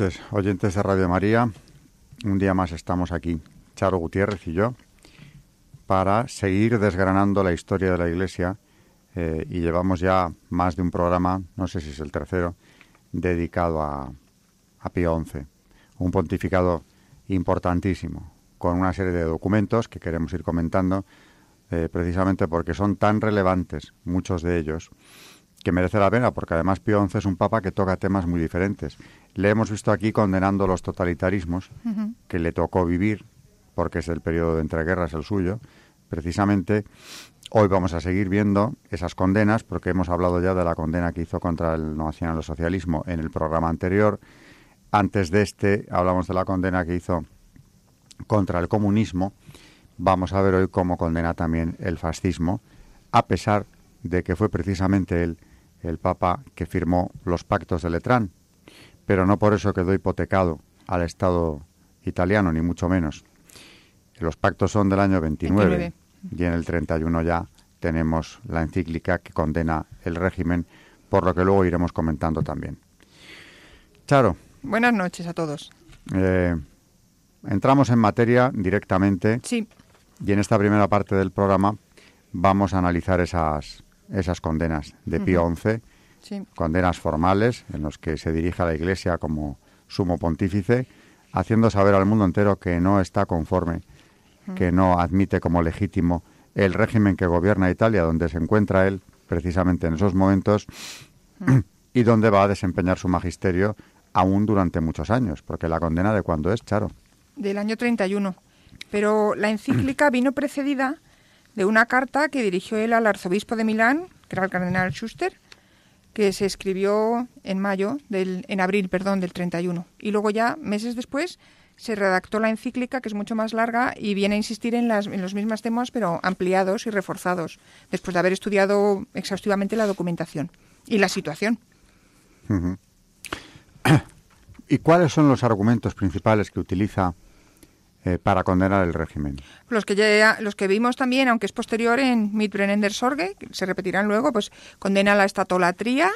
Noches, oyentes de Radio María. Un día más estamos aquí, Charo Gutiérrez y yo, para seguir desgranando la historia de la Iglesia eh, y llevamos ya más de un programa, no sé si es el tercero, dedicado a, Pío XI, un pontificado importantísimo, con una serie de documentos que queremos ir comentando, eh, precisamente porque son tan relevantes, muchos de ellos, que merece la pena, porque además Pío XI es un papa que toca temas muy diferentes. Le hemos visto aquí condenando los totalitarismos que le tocó vivir, porque es el periodo de entreguerras el suyo. Precisamente hoy vamos a seguir viendo esas condenas, porque hemos hablado ya de la condena que hizo contra el nacionalsocialismo en el programa anterior. Antes de este hablamos de la condena que hizo contra el comunismo. Vamos a ver hoy cómo condena también el fascismo, a pesar de que fue precisamente él el Papa que firmó los pactos de Letrán, pero no por eso quedó hipotecado al Estado italiano, ni mucho menos. Los pactos son del año 29, y en el 31 ya tenemos la encíclica que condena el régimen, por lo que luego iremos comentando también. Charo. Buenas noches a todos. Eh, entramos en materia directamente. Sí. Y en esta primera parte del programa vamos a analizar esas esas condenas de Pío XI, condenas formales en los que se dirige a la Iglesia como sumo pontífice, haciendo saber al mundo entero que no está conforme, que no admite como legítimo el régimen que gobierna Italia, donde se encuentra él precisamente en esos momentos y donde va a desempeñar su magisterio aún durante muchos años, porque la condena de cuándo es, Charo. Del año 31. Pero la encíclica vino precedida de una carta que dirigió él al arzobispo de Milán, que era el cardenal Schuster, que se escribió en mayo, del, en abril, perdón, del 31. Y luego ya, meses después, se redactó la encíclica, que es mucho más larga y viene a insistir en, las, en los mismos temas, pero ampliados y reforzados, después de haber estudiado exhaustivamente la documentación y la situación. ¿Y cuáles son los argumentos principales que utiliza eh, para condenar el régimen. Los que, ya, los que vimos también, aunque es posterior en Mitbrennender Sorge, se repetirán luego, pues condena la estatolatría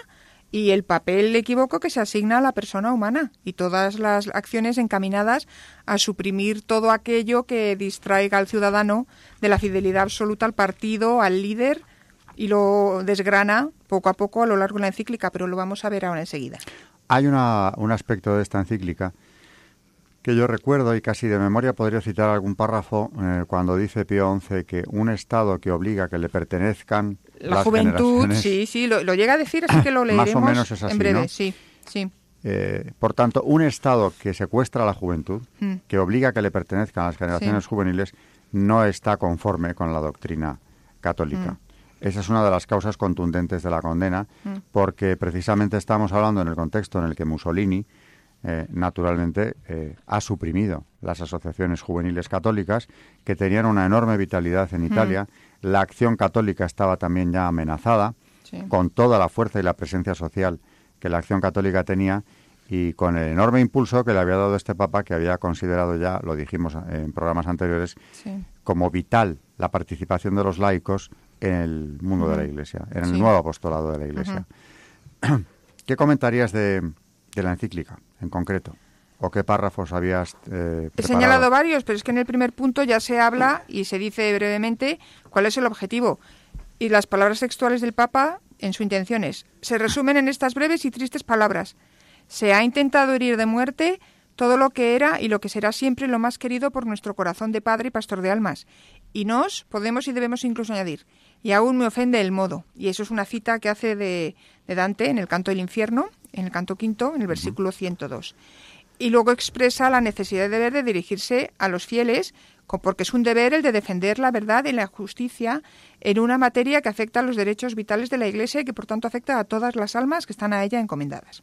y el papel equívoco que se asigna a la persona humana y todas las acciones encaminadas a suprimir todo aquello que distraiga al ciudadano de la fidelidad absoluta al partido, al líder y lo desgrana poco a poco a lo largo de la encíclica, pero lo vamos a ver ahora enseguida. Hay una, un aspecto de esta encíclica que yo recuerdo y casi de memoria podría citar algún párrafo eh, cuando dice Pío XI que un Estado que obliga a que le pertenezcan la juventud, sí, sí, lo, llega a decir, así que lo leeremos más o menos es así, en breve, sí, sí. Eh, por tanto, un Estado que secuestra a la juventud, hmm. que obliga a que le pertenezcan a las generaciones juveniles, no está conforme con la doctrina católica. Hmm. Esa es una de las causas contundentes de la condena, hmm. porque precisamente estamos hablando en el contexto en el que Mussolini eh, naturalmente eh, ha suprimido las asociaciones juveniles católicas que tenían una enorme vitalidad en Italia. La acción católica estaba también ya amenazada con toda la fuerza y la presencia social que la acción católica tenía y con el enorme impulso que le había dado este Papa, que había considerado ya, lo dijimos en programas anteriores, como vital la participación de los laicos en el mundo de la Iglesia, en el nuevo apostolado de la Iglesia. ¿Qué comentarías de, de la encíclica en concreto? ¿O qué párrafos habías eh, He señalado varios, pero es que en el primer punto ya se habla y se dice brevemente cuál es el objetivo. Y las palabras textuales del Papa en su intención es, se resumen en estas breves y tristes palabras. Se ha intentado herir de muerte todo lo que era y lo que será siempre lo más querido por nuestro corazón de padre y pastor de almas. Y nos podemos y debemos incluso añadir, y aún me ofende el modo. Y eso es una cita que hace de, de Dante en el canto del infierno, en el canto quinto, en el versículo 102. y luego expresa la necesidad de deber de dirigirse a los fieles, porque es un deber el de defender la verdad y la justicia en una materia que afecta a los derechos vitales de la Iglesia y que por tanto afecta a todas las almas que están a ella encomendadas.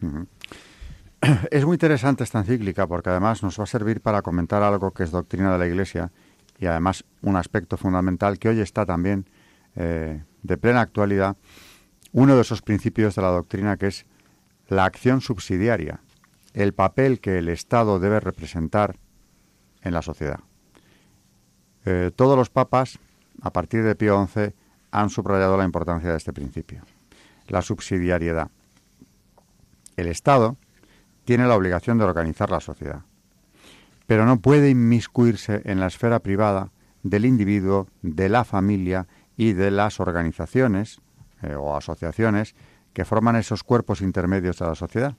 Es muy interesante esta encíclica porque además nos va a servir para comentar algo que es doctrina de la Iglesia y además un aspecto fundamental que hoy está también eh, de plena actualidad, uno de esos principios de la doctrina que es la acción subsidiaria, el papel que el Estado debe representar en la sociedad. Eh, todos los papas, a partir de Pío XI, han subrayado la importancia de este principio, la subsidiariedad. El Estado tiene la obligación de organizar la sociedad, pero no puede inmiscuirse en la esfera privada del individuo, de la familia y de las organizaciones eh, o asociaciones que forman esos cuerpos intermedios de la sociedad.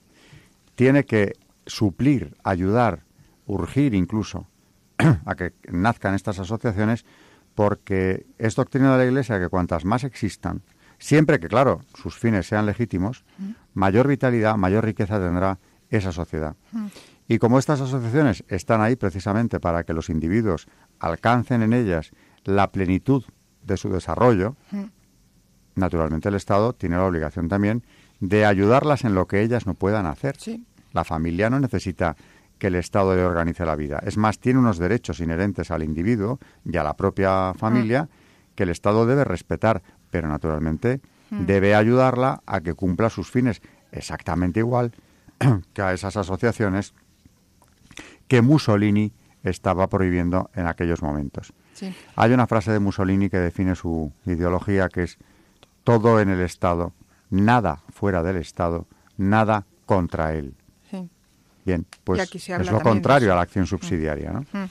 Tiene que suplir, ayudar, urgir incluso a que nazcan estas asociaciones porque es doctrina de la Iglesia que cuantas más existan, siempre que, claro, sus fines sean legítimos, mayor vitalidad, mayor riqueza tendrá esa sociedad. Y como estas asociaciones están ahí precisamente para que los individuos alcancen en ellas la plenitud de su desarrollo, naturalmente el Estado tiene la obligación también de ayudarlas en lo que ellas no puedan hacer. La familia no necesita que el Estado le organice la vida. Es más, tiene unos derechos inherentes al individuo y a la propia familia que el Estado debe respetar, pero naturalmente debe ayudarla a que cumpla sus fines exactamente igual que a esas asociaciones que Mussolini estaba prohibiendo en aquellos momentos. Hay una frase de Mussolini que define su ideología que es todo en el Estado, nada fuera del Estado, nada contra él. Bien, pues es lo contrario a la acción subsidiaria. ¿no?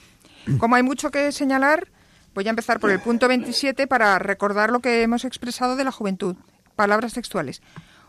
Como hay mucho que señalar, voy a empezar por el punto 27 para recordar lo que hemos expresado de la juventud. Palabras textuales.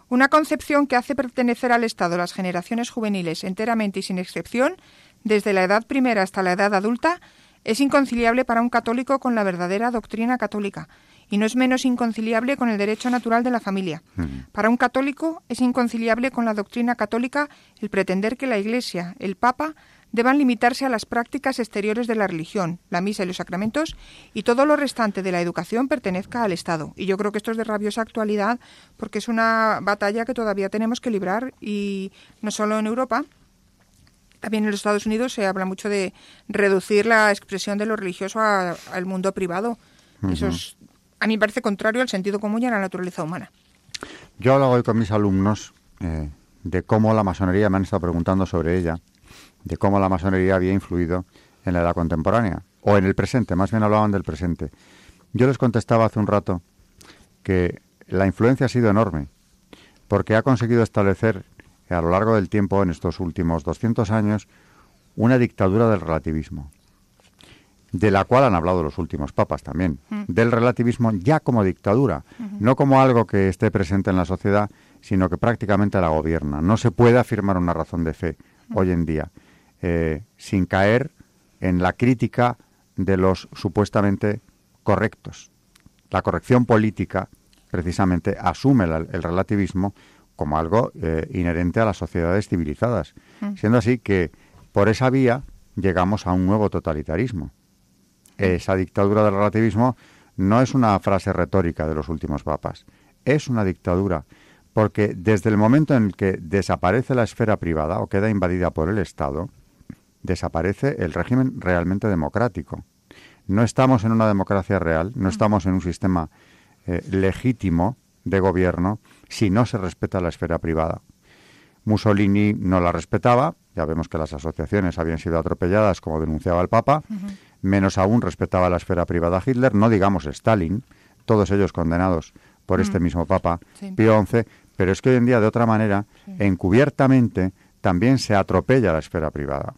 Una concepción que hace pertenecer al Estado las generaciones juveniles enteramente y sin excepción, desde la edad primera hasta la edad adulta, es inconciliable para un católico con la verdadera doctrina católica y no es menos inconciliable con el derecho natural de la familia. Para un católico es inconciliable con la doctrina católica el pretender que la Iglesia, el Papa, deban limitarse a las prácticas exteriores de la religión, la misa y los sacramentos, y todo lo restante de la educación pertenezca al Estado. Y yo creo que esto es de rabiosa actualidad porque es una batalla que todavía tenemos que librar y no solo en Europa, también en los Estados Unidos se habla mucho de reducir la expresión de lo religioso al mundo privado. Eso es, a mí me parece contrario al sentido común y a la naturaleza humana. Yo hablo hoy con mis alumnos eh, de cómo la masonería, me han estado preguntando sobre ella, de cómo la masonería había influido en la edad contemporánea, o en el presente, más bien hablaban del presente. Yo les contestaba hace un rato que la influencia ha sido enorme, porque ha conseguido establecer a lo largo del tiempo, en estos últimos 200 años, una dictadura del relativismo, de la cual han hablado los últimos papas también, mm. del relativismo ya como dictadura, no como algo que esté presente en la sociedad, sino que prácticamente la gobierna. No se puede afirmar una razón de fe hoy en día eh, sin caer en la crítica de los supuestamente correctos. La corrección política, precisamente, asume el relativismo como algo eh, inherente a las sociedades civilizadas, mm. siendo así que por esa vía llegamos a un nuevo totalitarismo. Esa dictadura del relativismo no es una frase retórica de los últimos papas, es una dictadura, porque desde el momento en el que desaparece la esfera privada o queda invadida por el Estado, desaparece el régimen realmente democrático. No estamos en una democracia real, no mm. estamos en un sistema eh, legítimo de gobierno si no se respeta la esfera privada. Mussolini no la respetaba, ya vemos que las asociaciones habían sido atropelladas, como denunciaba el Papa, menos aún respetaba la esfera privada Hitler, no digamos Stalin, todos ellos condenados por este mismo Papa, Pío XI, pero es que hoy en día, de otra manera, encubiertamente, también se atropella la esfera privada.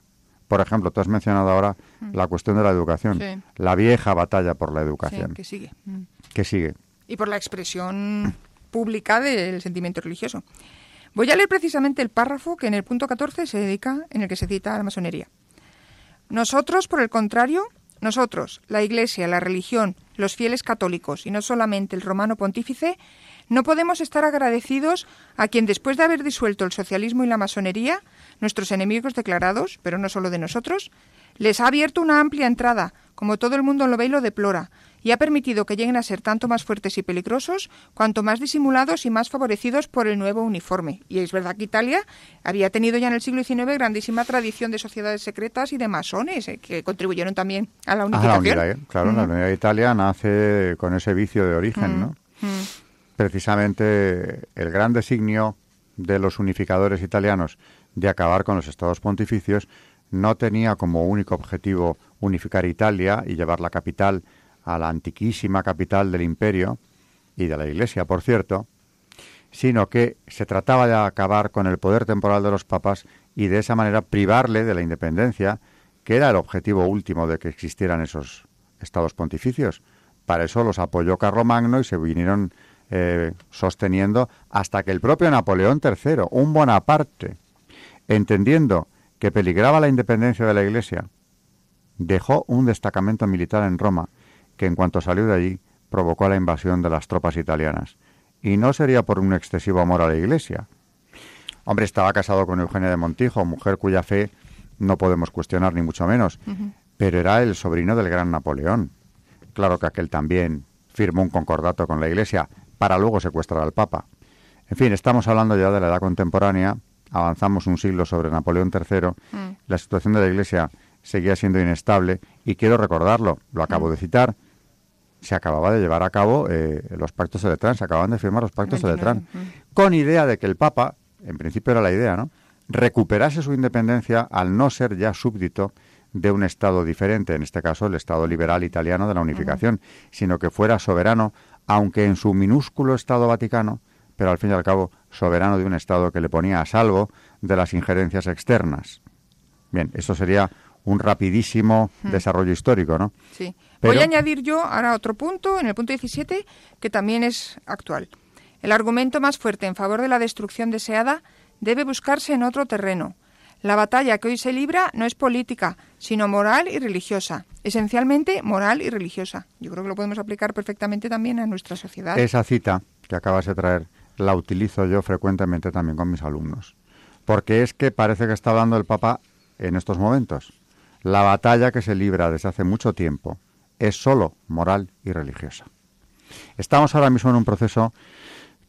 Por ejemplo, tú has mencionado ahora la cuestión de la educación, la vieja batalla por la educación. que sigue. Que sigue. Y por la expresión pública del sentimiento religioso. Voy a leer precisamente el párrafo que en el punto 14 se dedica, en el que se cita a la masonería. Nosotros, por el contrario, nosotros, la Iglesia, la religión, los fieles católicos y no solamente el romano pontífice, no podemos estar agradecidos a quien después de haber disuelto el socialismo y la masonería nuestros enemigos declarados, pero no solo de nosotros, les ha abierto una amplia entrada, como todo el mundo lo ve y lo deplora, y ha permitido que lleguen a ser tanto más fuertes y peligrosos, cuanto más disimulados y más favorecidos por el nuevo uniforme. Y es verdad que Italia había tenido ya en el siglo XIX grandísima tradición de sociedades secretas y de masones, eh, que contribuyeron también a la unificación. ¿eh? Claro, la unidad de Italia nace con ese vicio de origen, ¿no? Precisamente el gran designio de los unificadores italianos de acabar con los estados pontificios no tenía como único objetivo unificar Italia y llevar la capital a la antiquísima capital del imperio y de la Iglesia, por cierto, sino que se trataba de acabar con el poder temporal de los papas y de esa manera privarle de la independencia, que era el objetivo último de que existieran esos estados pontificios. Para eso los apoyó Carlomagno y se vinieron eh, sosteniendo hasta que el propio Napoleón III, un Bonaparte, entendiendo que peligraba la independencia de la Iglesia, dejó un destacamento militar en Roma que en cuanto salió de allí provocó la invasión de las tropas italianas. Y no sería por un excesivo amor a la Iglesia. Hombre, estaba casado con Eugenia de Montijo, mujer cuya fe no podemos cuestionar ni mucho menos, pero era el sobrino del gran Napoleón. Claro que aquel también firmó un concordato con la Iglesia para luego secuestrar al Papa. En fin, estamos hablando ya de la edad contemporánea avanzamos un siglo sobre Napoleón III, mm. la situación de la Iglesia seguía siendo inestable y quiero recordarlo, lo acabo mm. de citar, se acababa de llevar a cabo eh, los pactos de Letrán, se acaban de firmar los pactos de Letrán, con idea de que el Papa, en principio era la idea, ¿no? recuperase su independencia al no ser ya súbdito de un Estado diferente, en este caso el Estado liberal italiano de la unificación, sino que fuera soberano, aunque en su minúsculo Estado Vaticano, pero al fin y al cabo soberano de un Estado que le ponía a salvo de las injerencias externas. Bien, eso sería un rapidísimo hmm. desarrollo histórico, ¿no? Sí. Voy a añadir yo ahora otro punto, en el punto 17, que también es actual. El argumento más fuerte en favor de la destrucción deseada debe buscarse en otro terreno. La batalla que hoy se libra no es política, sino moral y religiosa. Esencialmente moral y religiosa. Yo creo que lo podemos aplicar perfectamente también a nuestra sociedad. Esa cita que acabas de traer la utilizo yo frecuentemente también con mis alumnos. Porque es que parece que está hablando el Papa en estos momentos. La batalla que se libra desde hace mucho tiempo es solo moral y religiosa. Estamos ahora mismo en un proceso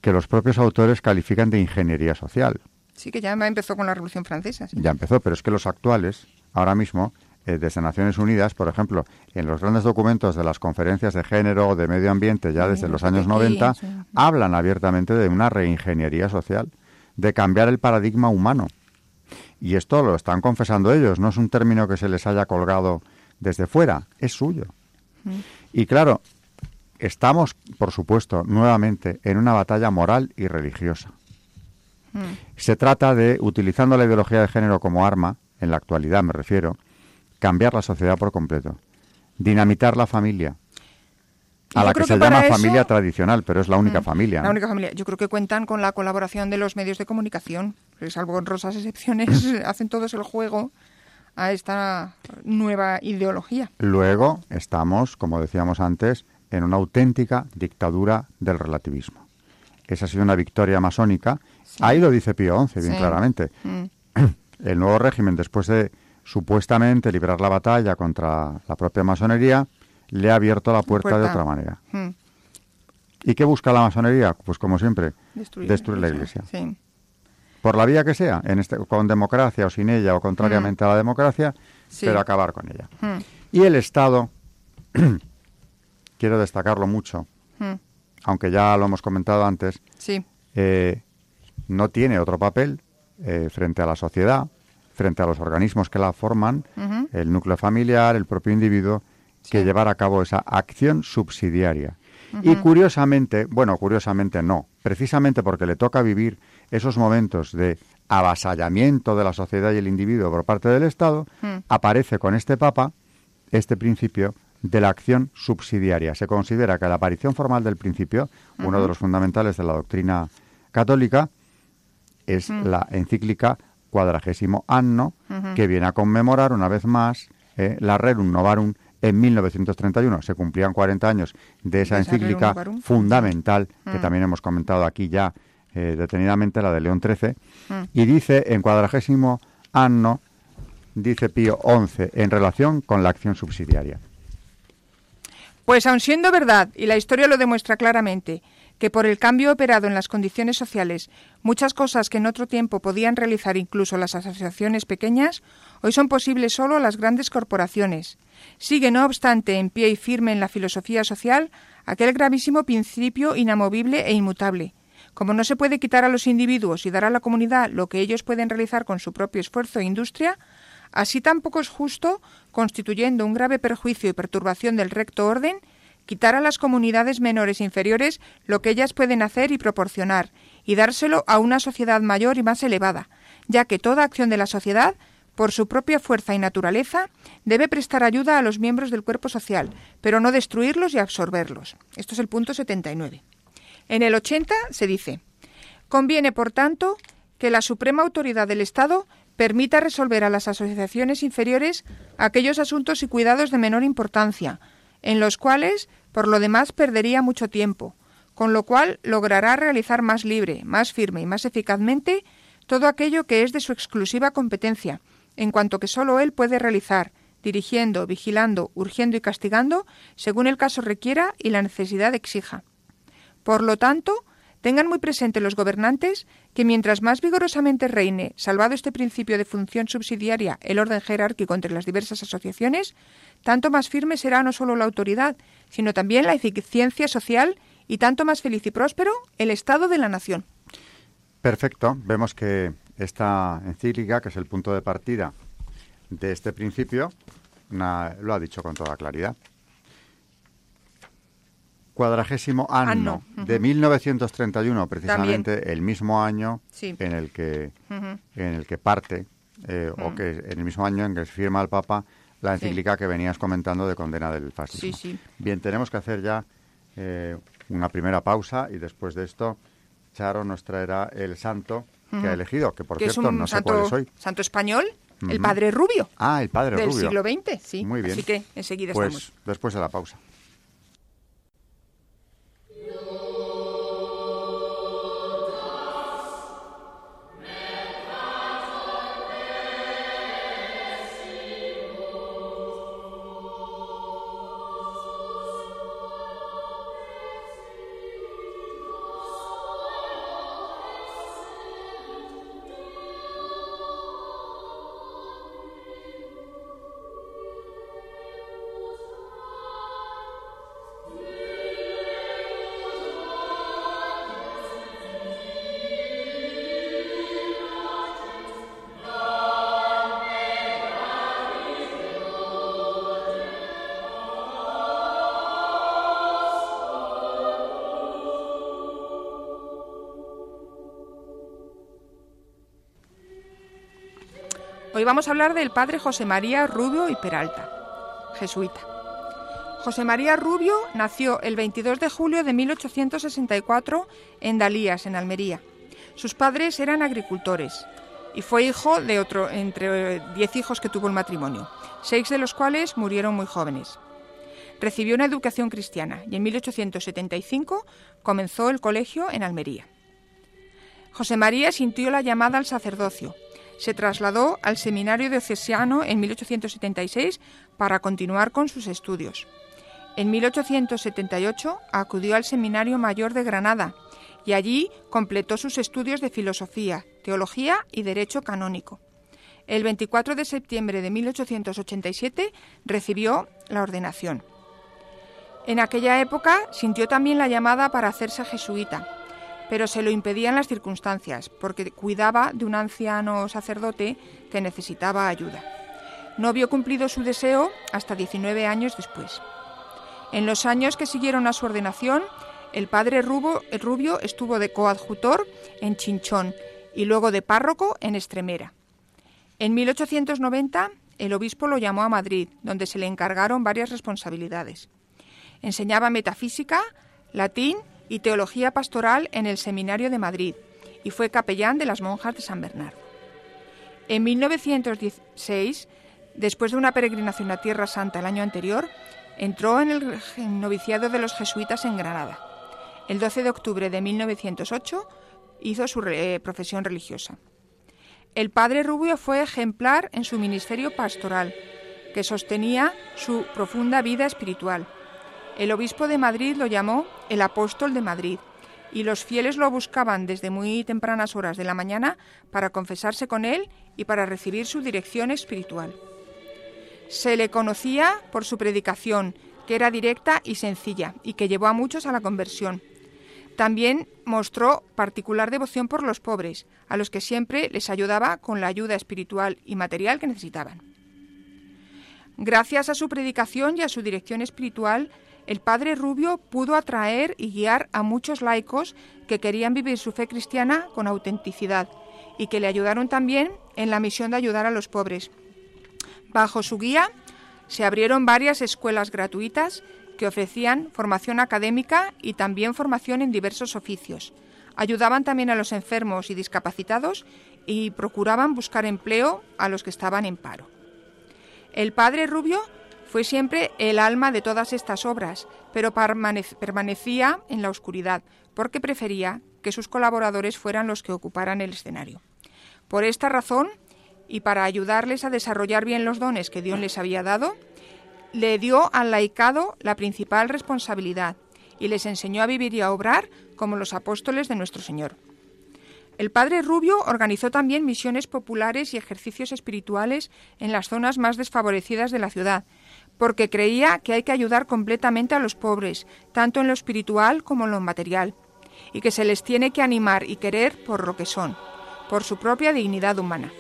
que los propios autores califican de ingeniería social. Sí, que ya empezó con la Revolución Francesa. Ya empezó, pero es que los actuales, ahora mismo, eh, desde Naciones Unidas, por ejemplo, en los grandes documentos de las conferencias de género o de medio ambiente ya desde los años 90, hablan abiertamente de una reingeniería social, de cambiar el paradigma humano. Y esto lo están confesando ellos, no es un término que se les haya colgado desde fuera, es suyo. Y claro, estamos, por supuesto, nuevamente en una batalla moral y religiosa. Se trata de, utilizando la ideología de género como arma, en la actualidad me refiero, cambiar la sociedad por completo, dinamitar la familia, a la que se llama familia tradicional, pero es la única mm, familia. La única familia. Yo creo que cuentan con la colaboración de los medios de comunicación, salvo honrosas excepciones, hacen todos el juego a esta nueva ideología. Luego estamos, como decíamos antes, en una auténtica dictadura del relativismo. Esa ha sido una victoria masónica. Ahí lo dice Pío XI, bien claramente. Mm. El nuevo régimen, después de supuestamente librar la batalla contra la propia masonería, le ha abierto la puerta, de otra manera. Hmm. ¿Y qué busca la masonería? Pues como siempre, destruir, la iglesia. Por la vía que sea, en este, con democracia o sin ella o contrariamente hmm. a la democracia, pero acabar con ella. Hmm. Y el Estado, quiero destacarlo mucho, aunque ya lo hemos comentado antes, eh, no tiene otro papel eh, frente a la sociedad frente a los organismos que la forman, el núcleo familiar, el propio individuo, que llevar a cabo esa acción subsidiaria. Y curiosamente, bueno, curiosamente no, precisamente porque le toca vivir esos momentos de avasallamiento de la sociedad y el individuo por parte del Estado, aparece con este Papa este principio de la acción subsidiaria. Se considera que la aparición formal del principio, uno de los fundamentales de la doctrina católica, es la encíclica cuadragésimo anno, que viene a conmemorar una vez más eh, la Rerum Novarum en 1931. Se cumplían 40 años de esa encíclica fundamental, que también hemos comentado aquí ya eh, detenidamente, la de León XIII, y dice en cuadragésimo anno, dice Pío XI, en relación con la acción subsidiaria. Pues aun siendo verdad, y la historia lo demuestra claramente, que por el cambio operado en las condiciones sociales, muchas cosas que en otro tiempo podían realizar incluso las asociaciones pequeñas, hoy son posibles solo las grandes corporaciones. Sigue, no obstante, en pie y firme en la filosofía social aquel gravísimo principio inamovible e inmutable. Como no se puede quitar a los individuos y dar a la comunidad lo que ellos pueden realizar con su propio esfuerzo e industria, así tampoco es justo, constituyendo un grave perjuicio y perturbación del recto orden, quitar a las comunidades menores e inferiores lo que ellas pueden hacer y proporcionar, y dárselo a una sociedad mayor y más elevada, ya que toda acción de la sociedad, por su propia fuerza y naturaleza, debe prestar ayuda a los miembros del cuerpo social, pero no destruirlos y absorberlos. Esto es el punto 79. En el 80 se dice, conviene, por tanto, que la suprema autoridad del Estado permita resolver a las asociaciones inferiores aquellos asuntos y cuidados de menor importancia, en los cuales por lo demás perdería mucho tiempo, con lo cual logrará realizar más libre, más firme y más eficazmente todo aquello que es de su exclusiva competencia, en cuanto que sólo él puede realizar, dirigiendo, vigilando, urgiendo y castigando, según el caso requiera y la necesidad exija. Por lo tanto, tengan muy presente los gobernantes que mientras más vigorosamente reine, salvado este principio de función subsidiaria, el orden jerárquico entre las diversas asociaciones, tanto más firme será no solo la autoridad, sino también la eficiencia social y tanto más feliz y próspero el Estado de la nación. Perfecto. Vemos que esta encíclica, que es el punto de partida de este principio, lo ha dicho con toda claridad. Cuadragésimo año de 1931, precisamente el mismo año en el que en el que parte eh, o que en el mismo año en que se firma el Papa la encíclica que venías comentando de condena del fascismo. Bien, tenemos que hacer ya eh, una primera pausa y después de esto Charo nos traerá el santo que ha elegido, que por cierto no sé cuál es hoy. Santo español, el Padre Rubio. Ah, el Padre Rubio. Del siglo XX, sí. Muy bien. Así que enseguida pues, estamos. después de la pausa. Hoy vamos a hablar del padre José María Rubio y Peralta, jesuita. José María Rubio nació el 22 de julio de 1864 en Dalías, en Almería. Sus padres eran agricultores y fue hijo de otro entre diez hijos que tuvo el matrimonio, seis de los cuales murieron muy jóvenes. Recibió una educación cristiana y en 1875 comenzó el colegio en Almería. José María sintió la llamada al sacerdocio se trasladó al Seminario Diocesano en 1876 para continuar con sus estudios. En 1878 acudió al Seminario Mayor de Granada y allí completó sus estudios de filosofía, teología y derecho canónico. El 24 de septiembre de 1887 recibió la ordenación. En aquella época sintió también la llamada para hacerse jesuita pero se lo impedían las circunstancias, porque cuidaba de un anciano sacerdote que necesitaba ayuda. No vio cumplido su deseo hasta 19 años después. En los años que siguieron a su ordenación, el padre Rubio estuvo de coadjutor en Chinchón y luego de párroco en Estremera. En 1890, el obispo lo llamó a Madrid, donde se le encargaron varias responsabilidades. Enseñaba metafísica, latín y Teología Pastoral en el Seminario de Madrid y fue capellán de las monjas de San Bernardo. En 1916, después de una peregrinación a Tierra Santa el año anterior, entró en el noviciado de los jesuitas en Granada. El 12 de octubre de 1908 hizo su profesión religiosa. el padre Rubio fue ejemplar en su ministerio pastoral, que sostenía su profunda vida espiritual. El obispo de Madrid lo llamó el apóstol de Madrid, y los fieles lo buscaban desde muy tempranas horas de la mañana para confesarse con él y para recibir su dirección espiritual. Se le conocía por su predicación, que era directa y sencilla, y que llevó a muchos a la conversión. También mostró particular devoción por los pobres, a los que siempre les ayudaba con la ayuda espiritual y material que necesitaban. Gracias a su predicación y a su dirección espiritual, el padre Rubio pudo atraer y guiar a muchos laicos que querían vivir su fe cristiana con autenticidad y que le ayudaron también en la misión de ayudar a los pobres. Bajo su guía se abrieron varias escuelas gratuitas que ofrecían formación académica y también formación en diversos oficios. Ayudaban también a los enfermos y discapacitados y procuraban buscar empleo a los que estaban en paro. El padre Rubio fue siempre el alma de todas estas obras, pero permanecía en la oscuridad, porque prefería que sus colaboradores fueran los que ocuparan el escenario. Por esta razón, y para ayudarles a desarrollar bien los dones que Dios les había dado, le dio al laicado la principal responsabilidad y les enseñó a vivir y a obrar como los apóstoles de nuestro Señor. El padre Rubio organizó también misiones populares y ejercicios espirituales en las zonas más desfavorecidas de la ciudad, porque creía que hay que ayudar completamente a los pobres, tanto en lo espiritual como en lo material, y que se les tiene que animar y querer por lo que son, por su propia dignidad humana.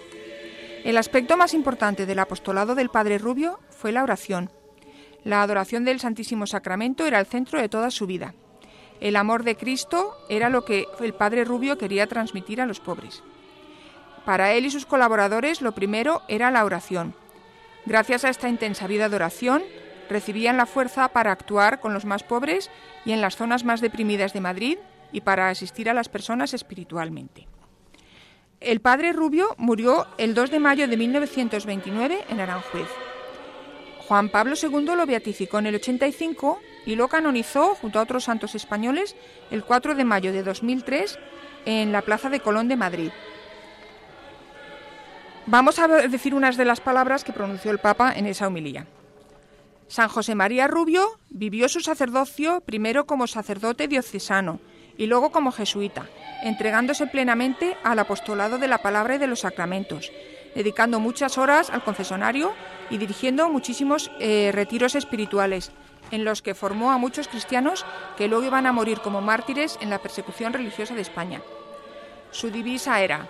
El aspecto más importante del apostolado del Padre Rubio fue la oración, la adoración del Santísimo Sacramento era el centro de toda su vida. El amor de Cristo era lo que el padre Rubio quería transmitir a los pobres. Para él y sus colaboradores lo primero era la oración. Gracias a esta intensa vida de oración, recibían la fuerza para actuar con los más pobres y en las zonas más deprimidas de Madrid y para asistir a las personas espiritualmente. El padre Rubio murió el 2 de mayo de 1929 en Aranjuez. Juan Pablo II lo beatificó en el 85 y lo canonizó junto a otros santos españoles el 4 de mayo de 2003 en la Plaza de Colón de Madrid. Vamos a decir unas de las palabras que pronunció el Papa en esa homilía. San José María Rubio vivió su sacerdocio primero como sacerdote diocesano y luego como jesuita, entregándose plenamente al apostolado de la palabra y de los sacramentos, dedicando muchas horas al confesonario y dirigiendo muchísimos eh, retiros espirituales, en los que formó a muchos cristianos que luego iban a morir como mártires en la persecución religiosa de España. Su divisa era,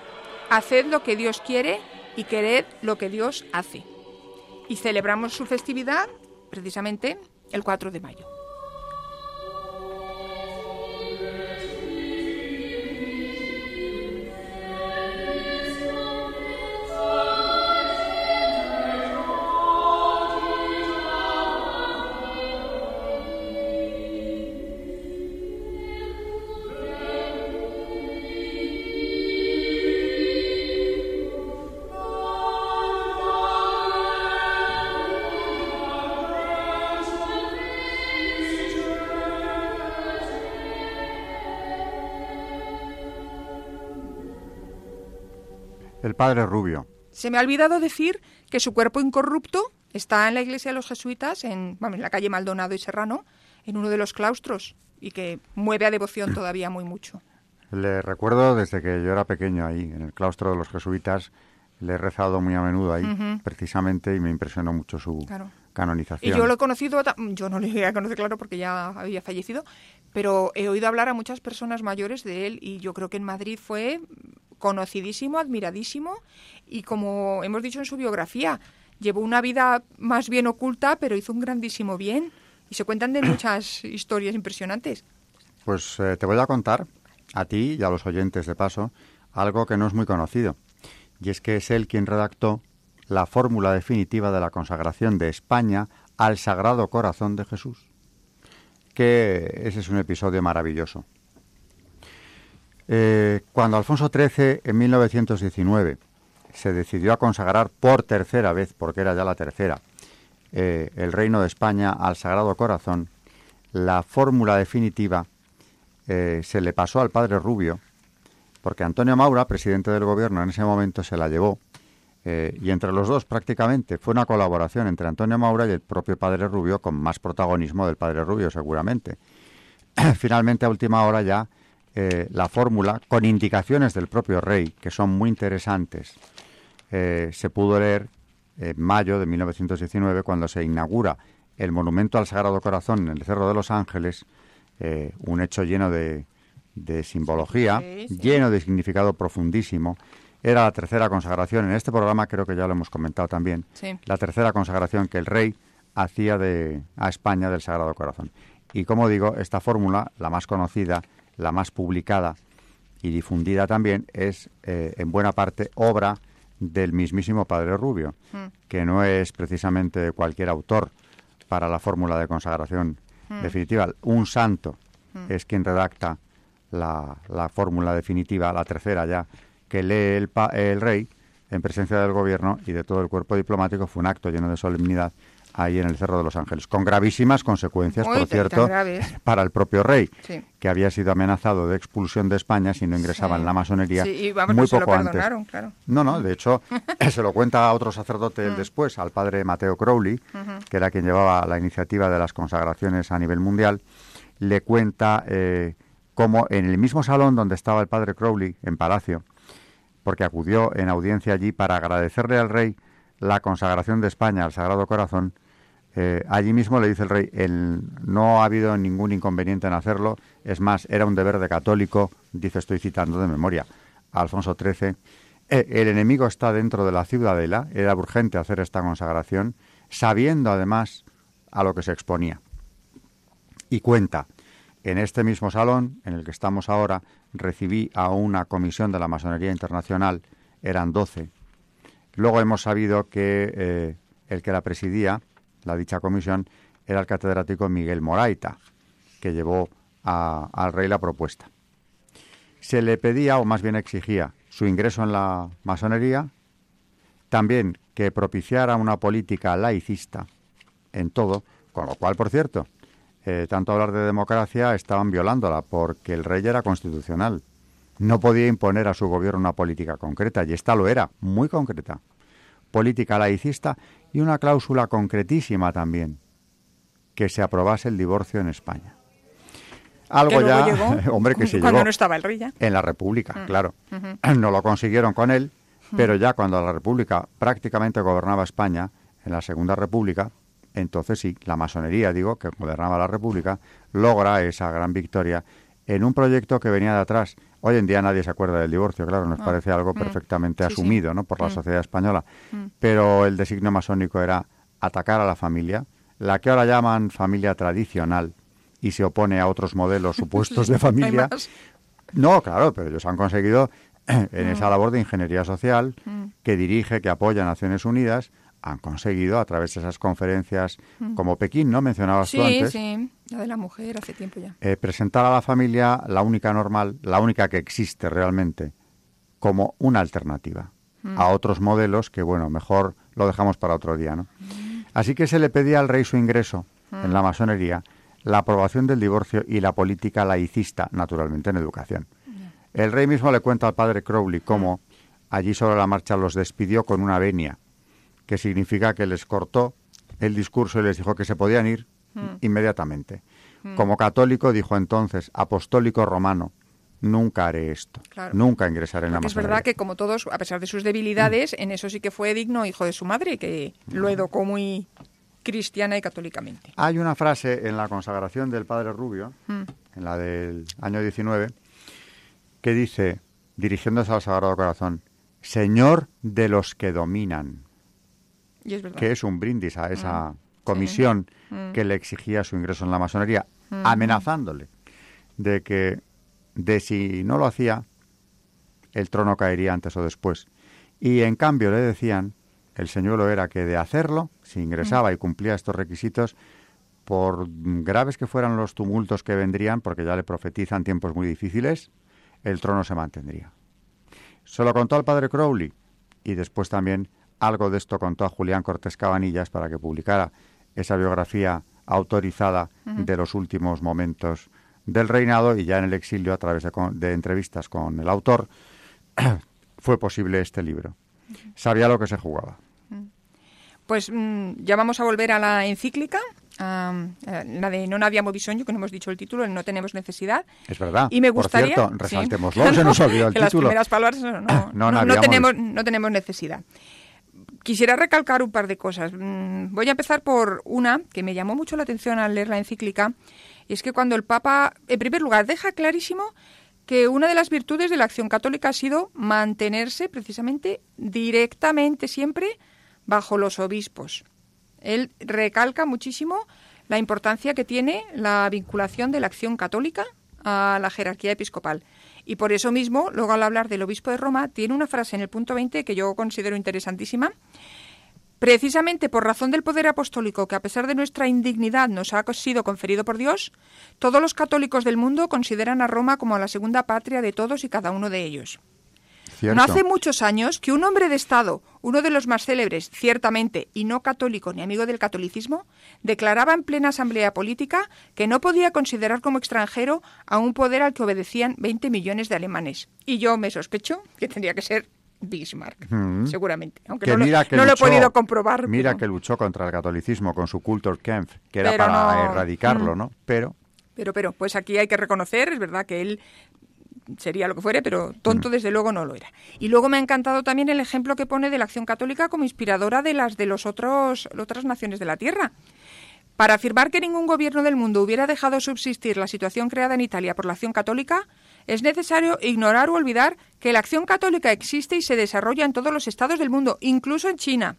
haced lo que Dios quiere y quered lo que Dios hace. Y celebramos su festividad precisamente el 4 de mayo. Padre Rubio. Se me ha olvidado decir que su cuerpo incorrupto está en la iglesia de los jesuitas, en, en la calle Maldonado y Serrano, en uno de los claustros, y que mueve a devoción todavía muy mucho. Le recuerdo desde que yo era pequeño ahí, en el claustro de los jesuitas, le he rezado muy a menudo ahí, precisamente, y me impresionó mucho su canonización. Y yo lo he conocido, yo no le he conocido, claro, porque ya había fallecido, pero he oído hablar a muchas personas mayores de él, y yo creo que en Madrid fue conocidísimo, admiradísimo y como hemos dicho en su biografía, llevó una vida más bien oculta, pero hizo un grandísimo bien y se cuentan de muchas historias impresionantes. Pues eh, te voy a contar a ti y a los oyentes de paso algo que no es muy conocido y es que es él quien redactó la fórmula definitiva de la consagración de España al Sagrado Corazón de Jesús. Que ese es un episodio maravilloso. Eh, cuando Alfonso XIII, en 1919, se decidió a consagrar por tercera vez, porque era ya la tercera, eh, el reino de España al Sagrado Corazón, la fórmula definitiva eh, se le pasó al padre Rubio porque Antonio Maura, presidente del gobierno en ese momento, se la llevó eh, y entre los dos prácticamente fue una colaboración entre Antonio Maura y el propio padre Rubio, con más protagonismo del padre Rubio seguramente. Finalmente, a última hora ya, eh, la fórmula, con indicaciones del propio rey, que son muy interesantes, eh, se pudo leer en mayo de 1919, cuando se inaugura el monumento al Sagrado Corazón en el Cerro de los Ángeles, un hecho lleno de, simbología, lleno de significado profundísimo, era la tercera consagración. En este programa creo que ya lo hemos comentado también. La tercera consagración que el rey hacía de, a España del Sagrado Corazón. Y como digo, esta fórmula, la más conocida, la más publicada y difundida también, es eh, en buena parte obra del mismísimo Padre Rubio, hmm. que no es precisamente cualquier autor para la fórmula de consagración hmm. definitiva. Un santo hmm. es quien redacta la, la fórmula definitiva, la tercera ya, que lee el, el rey en presencia del gobierno y de todo el cuerpo diplomático fue un acto lleno de solemnidad ahí en el Cerro de los Ángeles, con gravísimas consecuencias, por cierto, para el propio rey, que había sido amenazado de expulsión de España si no ingresaba en la masonería muy poco antes. No, no, de hecho, se lo cuenta a otro sacerdote mm. después, al padre Mateo Crowley, que era quien llevaba la iniciativa de las consagraciones a nivel mundial, le cuenta eh, cómo en el mismo salón donde estaba el padre Crowley, en Palacio, porque acudió en audiencia allí para agradecerle al rey la consagración de España al Sagrado Corazón. Eh, allí mismo le dice el rey, el, no ha habido ningún inconveniente en hacerlo, es más, era un deber de católico, dice, estoy citando de memoria, Alfonso XIII. Eh, el enemigo está dentro de la ciudadela, era urgente hacer esta consagración, sabiendo además a lo que se exponía. Y cuenta, en este mismo salón en el que estamos ahora, recibí a una comisión de la Masonería Internacional, eran doce. Luego hemos sabido que eh, el que la presidía, la dicha comisión, era el catedrático Miguel Moraita, que llevó al rey la propuesta. Se le pedía, o más bien exigía, su ingreso en la masonería, también que propiciara una política laicista en todo, con lo cual, por cierto, eh, tanto hablar de democracia estaban violándola, porque el rey era constitucional. No podía imponer a su gobierno una política concreta, y esta lo era, muy concreta. Política laicista y una cláusula concretísima también, que se aprobase el divorcio en España. Algo ya, hombre, que se cuando no estaba el rey ya. En la República, mm. claro. No lo consiguieron con él, pero ya cuando la República prácticamente gobernaba España, en la Segunda República, entonces sí, la masonería, digo, que gobernaba la República, logra esa gran victoria en un proyecto que venía de atrás. Hoy en día nadie se acuerda del divorcio, claro, nos ah, parece algo mm, perfectamente asumido ¿no? por la mm. sociedad española. Mm. Pero el designio masónico era atacar a la familia, la que ahora llaman familia tradicional y se opone a otros modelos supuestos de familia. No, claro, pero ellos han conseguido en esa labor de ingeniería social que dirige, que apoya a Naciones Unidas, han conseguido a través de esas conferencias mm. como Pekín, ¿no? Mencionabas tú antes. Sí, la de la mujer hace tiempo ya. Eh, presentar a la familia la única normal, la única que existe realmente, como una alternativa mm. a otros modelos que, bueno, mejor lo dejamos para otro día, ¿no? Mm. Así que se le pedía al rey su ingreso en la masonería, la aprobación del divorcio y la política laicista, naturalmente en educación. El rey mismo le cuenta al padre Crowley cómo allí sobre la marcha los despidió con una venia que significa que les cortó el discurso y les dijo que se podían ir hmm. inmediatamente. Hmm. Como católico dijo entonces, apostólico romano, nunca haré esto, nunca ingresaré en la masonería. Es verdad que como todos, a pesar de sus debilidades, en eso sí que fue digno hijo de su madre, que lo educó muy cristiana y católicamente. Hay una frase en la consagración del Padre Rubio, hmm. en la del año 19, que dice, dirigiéndose al Sagrado Corazón, Señor de los que dominan que es un brindis a esa mm. comisión mm. que le exigía su ingreso en la masonería, mm. amenazándole de que de si no lo hacía, el trono caería antes o después. Y en cambio le decían, el señuelo era que de hacerlo, si ingresaba y cumplía estos requisitos, por graves que fueran los tumultos que vendrían, porque ya le profetizan tiempos muy difíciles, el trono se mantendría. Se lo contó al padre Crowley y después también algo de esto contó a Julián Cortés Cabanillas para que publicara esa biografía autorizada de los últimos momentos del reinado y ya en el exilio, a través de, de entrevistas con el autor, fue posible este libro. Sabía lo que se jugaba. Pues mm, ya vamos a volver a la encíclica, a, la de Non habíamos bisogno, que no hemos dicho el título, el No tenemos necesidad. Es verdad. Y me gustaría... Por cierto, resaltémoslo, se nos olvidó el que título. las primeras palabras no, no, tenemos, no tenemos necesidad. Quisiera recalcar un par de cosas. Mm, voy a empezar por una que me llamó mucho la atención al leer la encíclica, y es que cuando el Papa, en primer lugar, deja clarísimo que una de las virtudes de la acción católica ha sido mantenerse precisamente directamente siempre bajo los obispos. Él recalca muchísimo la importancia que tiene la vinculación de la acción católica a la jerarquía episcopal. Y por eso mismo, luego al hablar del obispo de Roma, tiene una frase en el punto 20 que yo considero interesantísima. Precisamente por razón del poder apostólico que a pesar de nuestra indignidad nos ha sido conferido por Dios, todos los católicos del mundo consideran a Roma como la segunda patria de todos y cada uno de ellos. No hace muchos años que un hombre de Estado, uno de los más célebres, ciertamente, y no católico ni amigo del catolicismo, declaraba en plena asamblea política que no podía considerar como extranjero a un poder al que obedecían 20 millones de alemanes. Y yo me sospecho que tendría que ser Bismarck, seguramente. Aunque no, lo, he podido comprobar. Mira que luchó contra el catolicismo con su Kulturkampf, que era para erradicarlo, ¿no? Pero pero, pero, pues aquí hay que reconocer, es verdad que él sería lo que fuere, pero tonto mm. desde luego no lo era. Y luego me ha encantado también el ejemplo que pone de la acción católica como inspiradora de las de los otros otras naciones de la tierra. Para afirmar que ningún gobierno del mundo hubiera dejado subsistir la situación creada en Italia por la acción católica, es necesario ignorar o olvidar que la acción católica existe y se desarrolla en todos los estados del mundo, incluso en China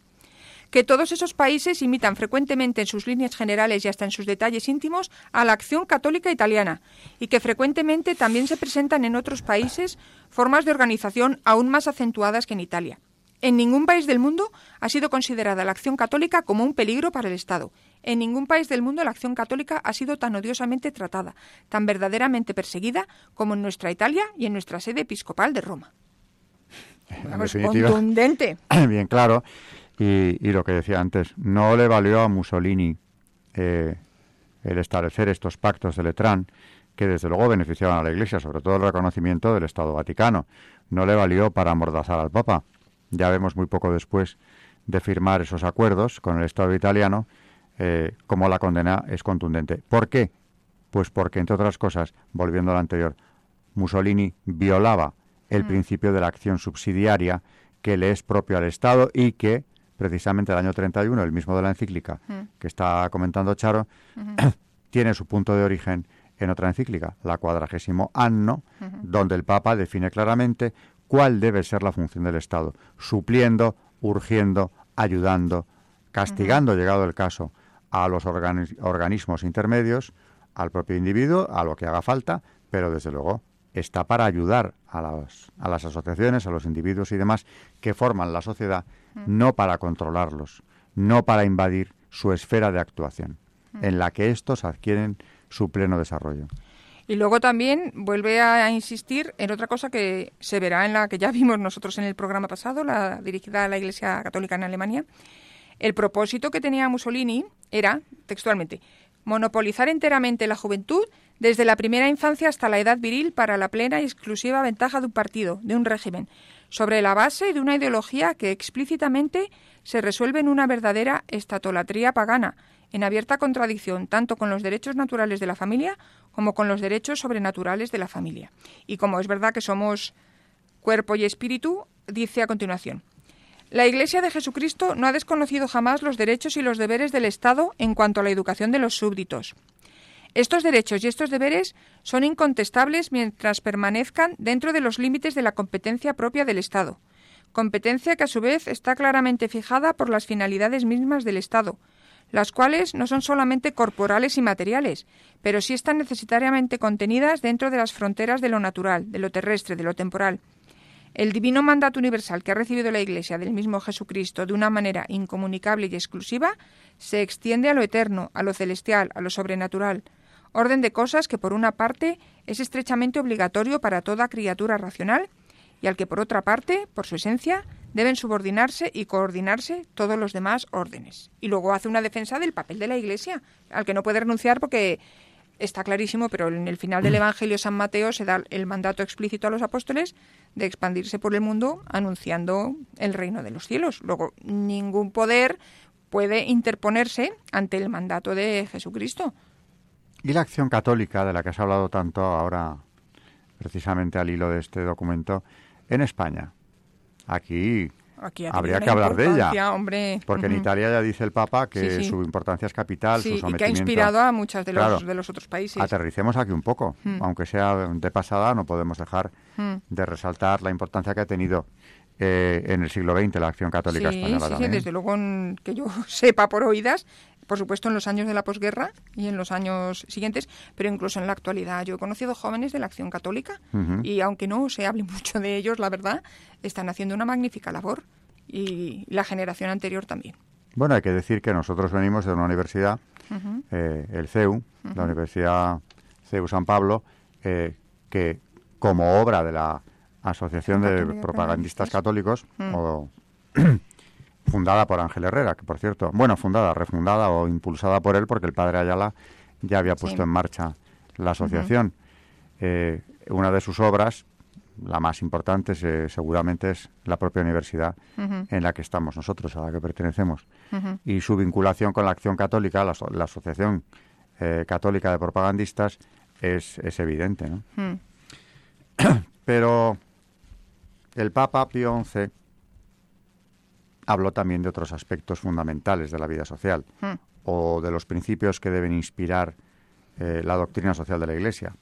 que todos esos países imitan frecuentemente en sus líneas generales y hasta en sus detalles íntimos a la acción católica italiana y que frecuentemente también se presentan en otros países formas de organización aún más acentuadas que en Italia. En ningún país del mundo ha sido considerada la acción católica como un peligro para el Estado. En ningún país del mundo la acción católica ha sido tan odiosamente tratada, tan verdaderamente perseguida como en nuestra Italia y en nuestra sede episcopal de Roma. contundente. Bien claro. Y, lo que decía antes, no le valió a Mussolini eh, el establecer estos pactos de Letrán, que desde luego beneficiaban a la Iglesia, sobre todo el reconocimiento del Estado Vaticano. No le valió para amordazar al Papa. Ya vemos muy poco después de firmar esos acuerdos con el Estado italiano, eh, como la condena es contundente. ¿Por qué? Pues porque, entre otras cosas, volviendo a lo anterior, Mussolini violaba el mm. principio de la acción subsidiaria que le es propio al Estado y que precisamente el año 31, el mismo de la encíclica mm. que está comentando Charo, tiene su punto de origen en otra encíclica, la cuadragésimo anno, donde el Papa define claramente cuál debe ser la función del Estado, supliendo, urgiendo, ayudando, castigando, llegado el caso, a los organismos intermedios, al propio individuo, a lo que haga falta, pero desde luego está para ayudar a las, a las asociaciones, a los individuos y demás que forman la sociedad no para controlarlos, no para invadir su esfera de actuación, en la que estos adquieren su pleno desarrollo. Y luego también vuelve a insistir en otra cosa que se verá en la que ya vimos nosotros en el programa pasado, la dirigida a la Iglesia Católica en Alemania. El propósito que tenía Mussolini era, textualmente, monopolizar enteramente la juventud desde la primera infancia hasta la edad viril para la plena y exclusiva ventaja de un partido, de un régimen, sobre la base de una ideología que explícitamente se resuelve en una verdadera estatolatría pagana, en abierta contradicción tanto con los derechos naturales de la familia como con los derechos sobrenaturales de la familia. Y como es verdad que somos cuerpo y espíritu, dice a continuación. La Iglesia de Jesucristo no ha desconocido jamás los derechos y los deberes del Estado en cuanto a la educación de los súbditos. Estos derechos y estos deberes son incontestables mientras permanezcan dentro de los límites de la competencia propia del Estado, competencia que a su vez está claramente fijada por las finalidades mismas del Estado, las cuales no son solamente corporales y materiales, pero sí están necesariamente contenidas dentro de las fronteras de lo natural, de lo terrestre, de lo temporal. El divino mandato universal que ha recibido la Iglesia del mismo Jesucristo de una manera incomunicable y exclusiva se extiende a lo eterno, a lo celestial, a lo sobrenatural, orden de cosas que por una parte es estrechamente obligatorio para toda criatura racional y al que por otra parte, por su esencia, deben subordinarse y coordinarse todos los demás órdenes. Y luego hace una defensa del papel de la Iglesia, al que no puede renunciar porque está clarísimo, pero en el final del Evangelio de San Mateo se da el mandato explícito a los apóstoles de expandirse por el mundo anunciando el reino de los cielos. Luego, ningún poder puede interponerse ante el mandato de Jesucristo. ¿Y la acción católica de la que has hablado tanto ahora, precisamente al hilo de este documento, en España? Aquí habría que hablar de ella. Hombre. Porque en Italia ya dice el Papa que su importancia es capital, su sometimiento. y que ha inspirado a muchos de los, de los otros países. Aterricemos aquí un poco. Aunque sea de pasada, no podemos dejar de resaltar la importancia que ha tenido eh, en el siglo XX la acción católica española. Sí, sí, desde luego que yo sepa por oídas, por supuesto en los años de la posguerra y en los años siguientes, pero incluso en la actualidad. Yo he conocido jóvenes de la acción católica y aunque no se hable mucho de ellos, la verdad, están haciendo una magnífica labor y la generación anterior también. Bueno, hay que decir que nosotros venimos de una universidad, eh, el CEU, la Universidad CEU San Pablo, eh, que como obra de la Asociación de Propagandistas Católicos, o, fundada por Ángel Herrera, que por cierto, bueno, fundada, refundada o impulsada por él, porque el padre Ayala ya había puesto en marcha la asociación. Eh, una de sus obras, la más importante, seguramente es la propia universidad en la que estamos nosotros, a la que pertenecemos. Y su vinculación con la acción católica, la, Asociación eh, Católica de Propagandistas, es, es evidente. ¿no? Pero el Papa Pío XI habló también de otros aspectos fundamentales de la vida social hmm. o de los principios que deben inspirar eh, la doctrina social de la Iglesia,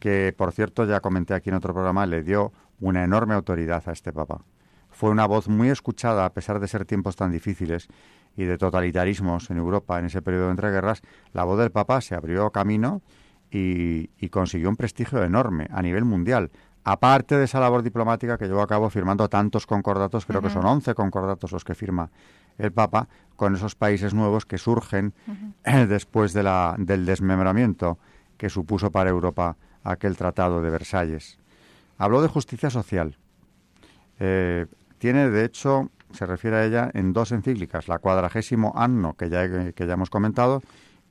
que por cierto ya comenté aquí en otro programa, le dio una enorme autoridad a este Papa. Fue una voz muy escuchada a pesar de ser tiempos tan difíciles y de totalitarismos en Europa en ese periodo de entreguerras, la voz del Papa se abrió camino y, y consiguió un prestigio enorme a nivel mundial, aparte de esa labor diplomática que llevó a cabo firmando tantos concordatos, creo que son 11 concordatos los que firma el Papa, con esos países nuevos que surgen después de la, del desmembramiento que supuso para Europa aquel Tratado de Versalles. Habló de justicia social. Eh, tiene, de hecho, se refiere a ella en dos encíclicas, la cuadragésimo anno, que ya, que ya hemos comentado,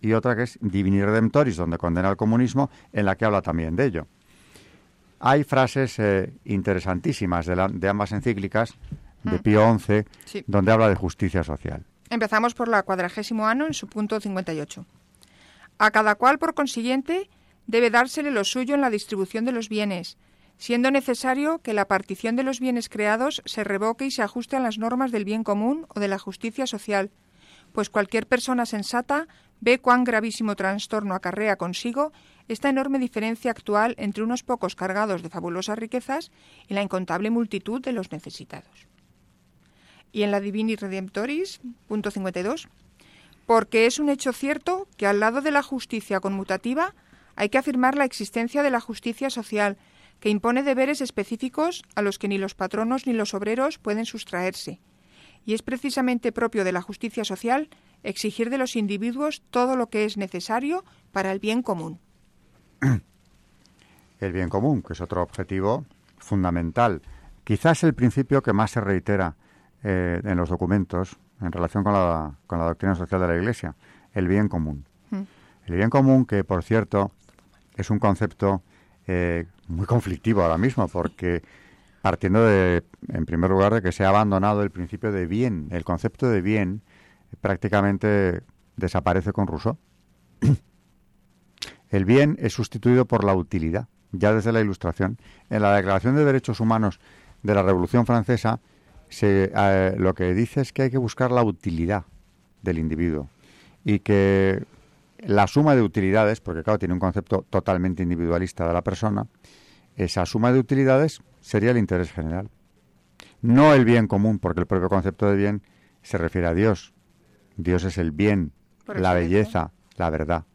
y otra que es Divini Redemptoris, donde condena el comunismo, en la que habla también de ello. Hay frases eh, interesantísimas de, ambas encíclicas, de mm. Pío XI, donde habla de justicia social. Empezamos por la cuadragésimo ano en su punto 58. A cada cual, por consiguiente, debe dársele lo suyo en la distribución de los bienes, siendo necesario que la partición de los bienes creados se revoque y se ajuste a las normas del bien común o de la justicia social, pues cualquier persona sensata ve cuán gravísimo trastorno acarrea consigo esta enorme diferencia actual entre unos pocos cargados de fabulosas riquezas y la incontable multitud de los necesitados. Y en la Divini Redemptoris, punto 52, porque es un hecho cierto que al lado de la justicia conmutativa hay que afirmar la existencia de la justicia social, que impone deberes específicos a los que ni los patronos ni los obreros pueden sustraerse. Y es precisamente propio de la justicia social exigir de los individuos todo lo que es necesario para el bien común. El bien común, que es otro objetivo fundamental. Quizás el principio que más se reitera eh, en los documentos en relación con la, con la, doctrina social de la Iglesia, el bien común. Mm. El bien común, que por cierto es un concepto eh, muy conflictivo ahora mismo, porque partiendo de, en primer lugar, de que se ha abandonado el principio de bien, el concepto de bien prácticamente desaparece con Rousseau. El bien es sustituido por la utilidad, ya desde la Ilustración. En la Declaración de Derechos Humanos de la Revolución Francesa, se, eh, lo que dice es que hay que buscar la utilidad del individuo y que la suma de utilidades, porque claro, tiene un concepto totalmente individualista de la persona, esa suma de utilidades sería el interés general. No el bien común, porque el propio concepto de bien se refiere a Dios, Dios es el bien, la belleza, la verdad.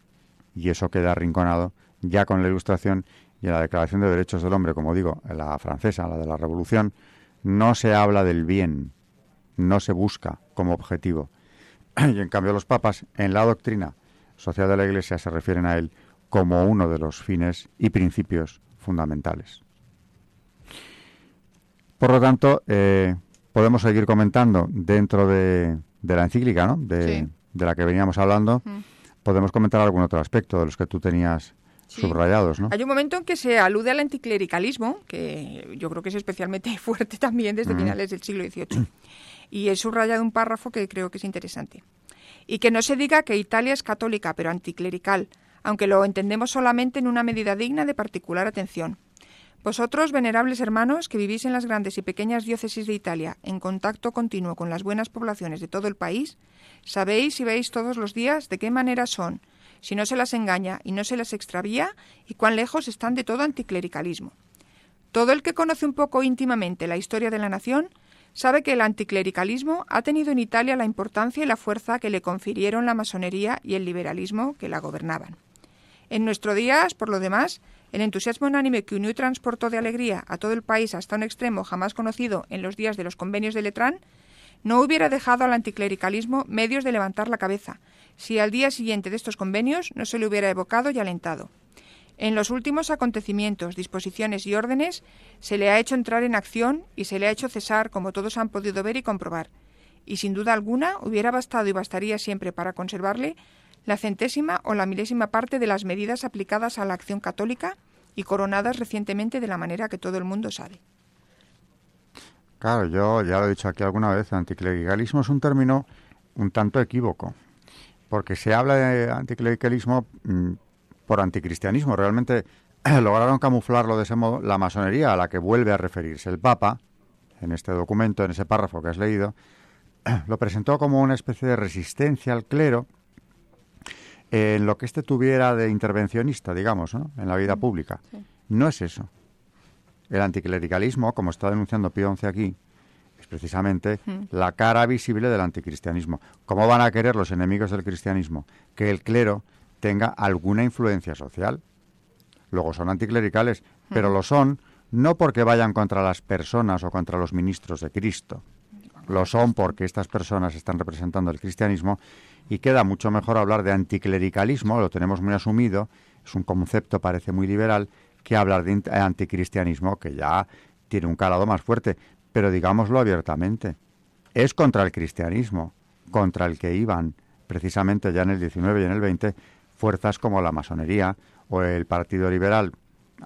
Y eso queda arrinconado ya con la ilustración y en la Declaración de Derechos del Hombre, como digo, la francesa, la de la Revolución, no se habla del bien, no se busca como objetivo. Y en cambio los papas, en la doctrina social de la Iglesia, se refieren a él como uno de los fines y principios fundamentales. Por lo tanto, eh, podemos seguir comentando dentro de, de la encíclica, ¿no? De, la que veníamos hablando, podemos comentar algún otro aspecto de los que tú tenías subrayados, ¿no? Hay un momento en que se alude al anticlericalismo, que yo creo que es especialmente fuerte también desde finales del siglo XVIII. Y he subrayado un párrafo que creo que es interesante. Y que no se diga que Italia es católica, pero anticlerical, aunque lo entendemos solamente en una medida digna de particular atención. Vosotros, venerables hermanos, que vivís en las grandes y pequeñas diócesis de Italia, en contacto continuo con las buenas poblaciones de todo el país, sabéis y veis todos los días de qué manera son, si no se las engaña y no se las extravía, y cuán lejos están de todo anticlericalismo. Todo el que conoce un poco íntimamente la historia de la nación sabe que el anticlericalismo ha tenido en Italia la importancia y la fuerza que le confirieron la masonería y el liberalismo que la gobernaban. En nuestros días, por lo demás, el entusiasmo unánime que unió y transportó de alegría a todo el país hasta un extremo jamás conocido en los días de los convenios de Letrán, no hubiera dejado al anticlericalismo medios de levantar la cabeza, si al día siguiente de estos convenios no se le hubiera evocado y alentado. En los últimos acontecimientos, disposiciones y órdenes se le ha hecho entrar en acción y se le ha hecho cesar, como todos han podido ver y comprobar. Y sin duda alguna hubiera bastado y bastaría siempre para conservarle la centésima o la milésima parte de las medidas aplicadas a la acción católica y coronadas recientemente de la manera que todo el mundo sabe. Claro, yo ya lo he dicho aquí alguna vez, anticlericalismo es un término un tanto equívoco, porque se habla de anticlericalismo mm, por anticristianismo. Realmente lograron camuflarlo de ese modo la masonería a la que vuelve a referirse el Papa, en este documento, en ese párrafo que has leído, lo presentó como una especie de resistencia al clero en lo que éste tuviera de intervencionista, digamos, en la vida pública. No es eso. El anticlericalismo, como está denunciando Pío XI aquí, es precisamente la cara visible del anticristianismo. ¿Cómo van a querer los enemigos del cristianismo que el clero tenga alguna influencia social? Luego son anticlericales, pero lo son no porque vayan contra las personas o contra los ministros de Cristo. Lo son porque estas personas están representando el cristianismo y queda mucho mejor hablar de anticlericalismo, lo tenemos muy asumido, es un concepto, parece muy liberal, que hablar de anticristianismo, que ya tiene un calado más fuerte, pero digámoslo abiertamente, es contra el cristianismo, contra el que iban precisamente ya en el 19 y en el 20 fuerzas como la masonería o el Partido Liberal,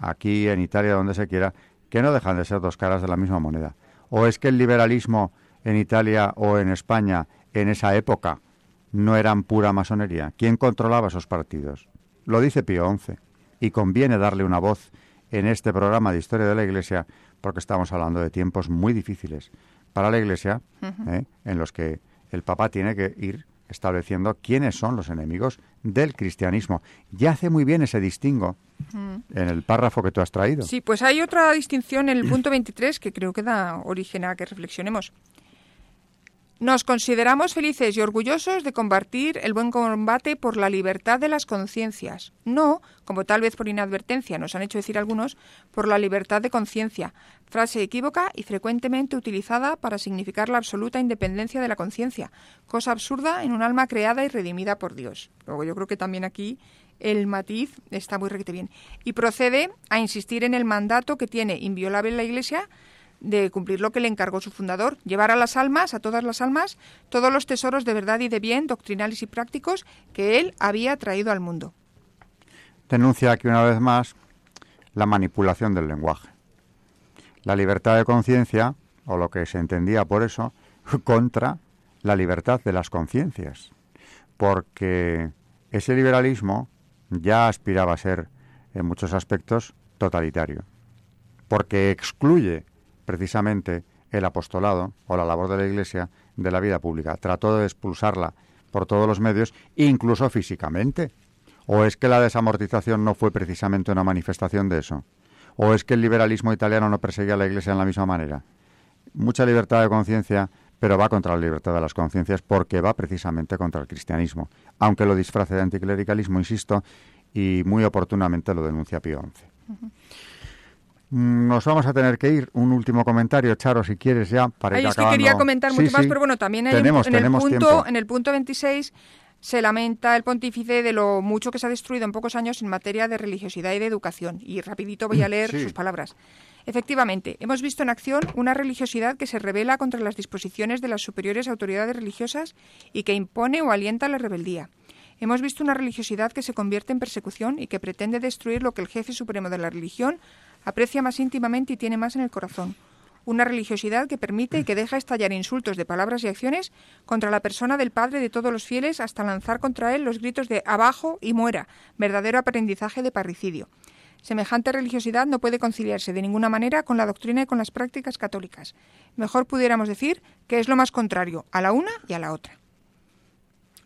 aquí en Italia, donde se quiera, que no dejan de ser dos caras de la misma moneda. ¿O es que el liberalismo en Italia o en España en esa época no eran pura masonería. ¿Quién controlaba esos partidos? Lo dice Pío XI. Y conviene darle una voz en este programa de historia de la Iglesia porque estamos hablando de tiempos muy difíciles para la Iglesia, ¿eh? en los que el Papa tiene que ir estableciendo quiénes son los enemigos del cristianismo. Ya hace muy bien ese distingo en el párrafo que tú has traído. Sí, pues hay otra distinción en el punto 23 que creo que da origen a que reflexionemos. Nos consideramos felices y orgullosos de combatir el buen combate por la libertad de las conciencias, no, como tal vez por inadvertencia nos han hecho decir algunos, por la libertad de conciencia, frase equívoca y frecuentemente utilizada para significar la absoluta independencia de la conciencia, cosa absurda en un alma creada y redimida por Dios. Luego yo creo que también aquí el matiz está muy requete bien. Y procede a insistir en el mandato que tiene inviolable la Iglesia de cumplir lo que le encargó su fundador, llevar a las almas, a todas las almas, todos los tesoros de verdad y de bien, doctrinales y prácticos, que él había traído al mundo. Denuncia aquí una vez más la manipulación del lenguaje. La libertad de conciencia, o lo que se entendía por eso, contra la libertad de las conciencias, porque ese liberalismo ya aspiraba a ser, en muchos aspectos, totalitario, porque excluye precisamente el apostolado o la labor de la Iglesia de la vida pública. Trató de expulsarla por todos los medios, incluso físicamente. ¿O es que la desamortización no fue precisamente una manifestación de eso? ¿O es que el liberalismo italiano no perseguía a la Iglesia en la misma manera? Mucha libertad de conciencia, pero va contra la libertad de las conciencias porque va precisamente contra el cristianismo, aunque lo disfrace de anticlericalismo, insisto, y muy oportunamente lo denuncia Pío XI. Nos vamos a tener que ir. Un último comentario, Charo, si quieres ya, para Ay, es que quería comentar mucho más, pero bueno, también hay en, el punto, en el punto 26 se lamenta el pontífice de lo mucho que se ha destruido en pocos años en materia de religiosidad y de educación. Y rapidito voy a leer sus palabras. Efectivamente, hemos visto en acción una religiosidad que se revela contra las disposiciones de las superiores autoridades religiosas y que impone o alienta la rebeldía. Hemos visto una religiosidad que se convierte en persecución y que pretende destruir lo que el jefe supremo de la religión aprecia más íntimamente y tiene más en el corazón. Una religiosidad que permite y que deja estallar insultos de palabras y acciones contra la persona del Padre de todos los fieles hasta lanzar contra él los gritos de abajo y muera, verdadero aprendizaje de parricidio. Semejante religiosidad no puede conciliarse de ninguna manera con la doctrina y con las prácticas católicas. Mejor pudiéramos decir que es lo más contrario a la una y a la otra.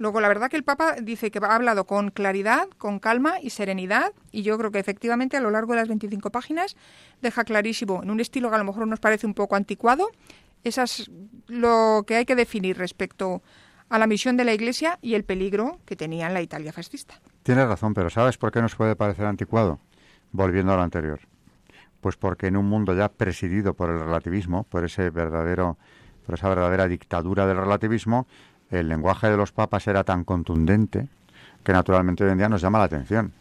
Luego, la verdad que el Papa dice que ha hablado con claridad, con calma y serenidad, y yo creo que efectivamente a lo largo de las 25 páginas deja clarísimo, en un estilo que a lo mejor nos parece un poco anticuado, esas lo que hay que definir respecto a la misión de la Iglesia y el peligro que tenía en la Italia fascista. Tienes razón, pero ¿sabes por qué nos puede parecer anticuado? Volviendo a lo anterior. Pues porque en un mundo ya presidido por el relativismo, por ese verdadero, por esa verdadera dictadura del relativismo, el lenguaje de los papas era tan contundente que naturalmente hoy en día nos llama la atención.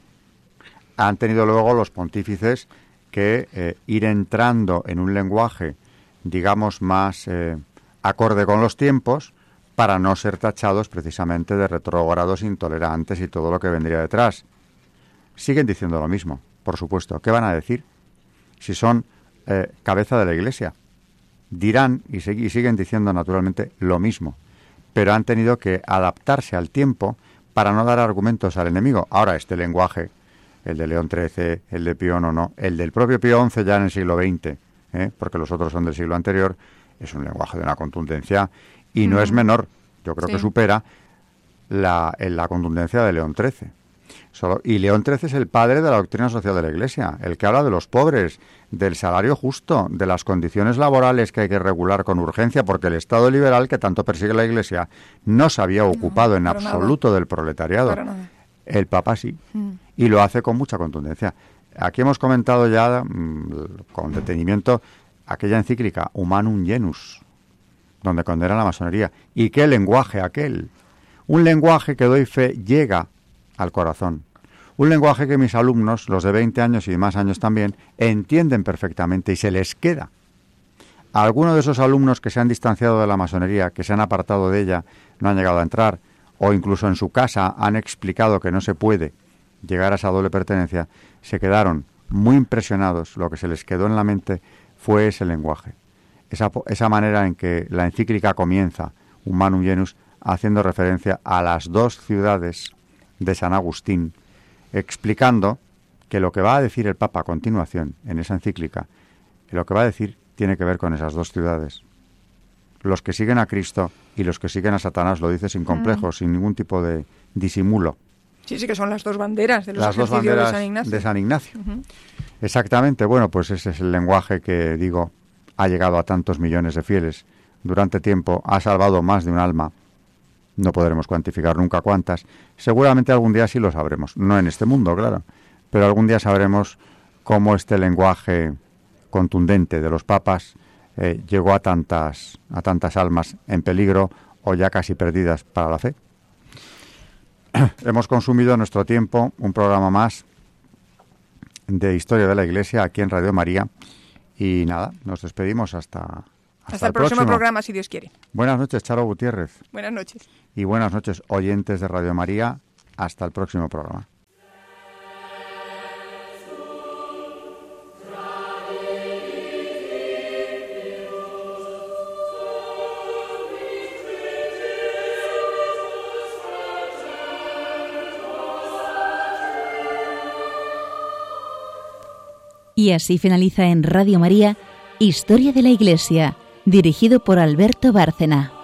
Han tenido luego los pontífices que eh, ir entrando en un lenguaje, digamos, más eh, acorde con los tiempos, para no ser tachados precisamente de retrógrados intolerantes y todo lo que vendría detrás. Siguen diciendo lo mismo, por supuesto. ¿Qué van a decir? Si son eh, cabeza de la Iglesia. Dirán y siguen diciendo naturalmente lo mismo pero han tenido que adaptarse al tiempo para no dar argumentos al enemigo. Ahora, este lenguaje, el de León XIII, el de Pío IX, el del propio Pío XI ya en el siglo XX, ¿eh? porque los otros son del siglo anterior, es un lenguaje de una contundencia y no es menor, yo creo que supera la, la contundencia de León XIII. Solo, y León XIII es el padre de la doctrina social de la Iglesia, el que habla de los pobres, del salario justo, de las condiciones laborales que hay que regular con urgencia, porque el Estado liberal que tanto persigue la Iglesia no se había ocupado en absoluto del proletariado. El Papa sí, mm. y lo hace con mucha contundencia. Aquí hemos comentado ya mm, con detenimiento aquella encíclica Humanum Genus, donde condena la masonería. ¿Y qué lenguaje aquel? Un lenguaje que doy fe llega al corazón. Un lenguaje que mis alumnos, los de 20 años y más años también, entienden perfectamente y se les queda. A algunos de esos alumnos que se han distanciado de la masonería, que se han apartado de ella, no han llegado a entrar, o incluso en su casa han explicado que no se puede llegar a esa doble pertenencia, se quedaron muy impresionados. Lo que se les quedó en la mente fue ese lenguaje, esa, esa manera en que la encíclica comienza, Humanum Genus, haciendo referencia a las dos ciudades de San Agustín, explicando que lo que va a decir el Papa a continuación en esa encíclica, lo que va a decir tiene que ver con esas dos ciudades. Los que siguen a Cristo y los que siguen a Satanás lo dice sin complejos, mm. sin ningún tipo de disimulo. Sí, sí, que son las dos banderas de los las dos banderas de San Ignacio. Exactamente, bueno, pues ese es el lenguaje que digo ha llegado a tantos millones de fieles. Durante tiempo ha salvado más de un alma no podremos cuantificar nunca cuántas. Seguramente algún día sí lo sabremos. No en este mundo, claro. Pero algún día sabremos cómo este lenguaje contundente de los papas eh, llegó a tantas, a tantas almas en peligro o ya casi perdidas para la fe. Hemos consumido nuestro tiempo un programa más de Historia de la Iglesia aquí en Radio María. Y nada, nos despedimos hasta, hasta, el, próximo, programa, si Dios quiere. Buenas noches, Charo Gutiérrez. Buenas noches. Y buenas noches, oyentes de Radio María. Hasta el próximo programa. Y así finaliza en Radio María Historia de la Iglesia dirigido por Alberto Bárcena.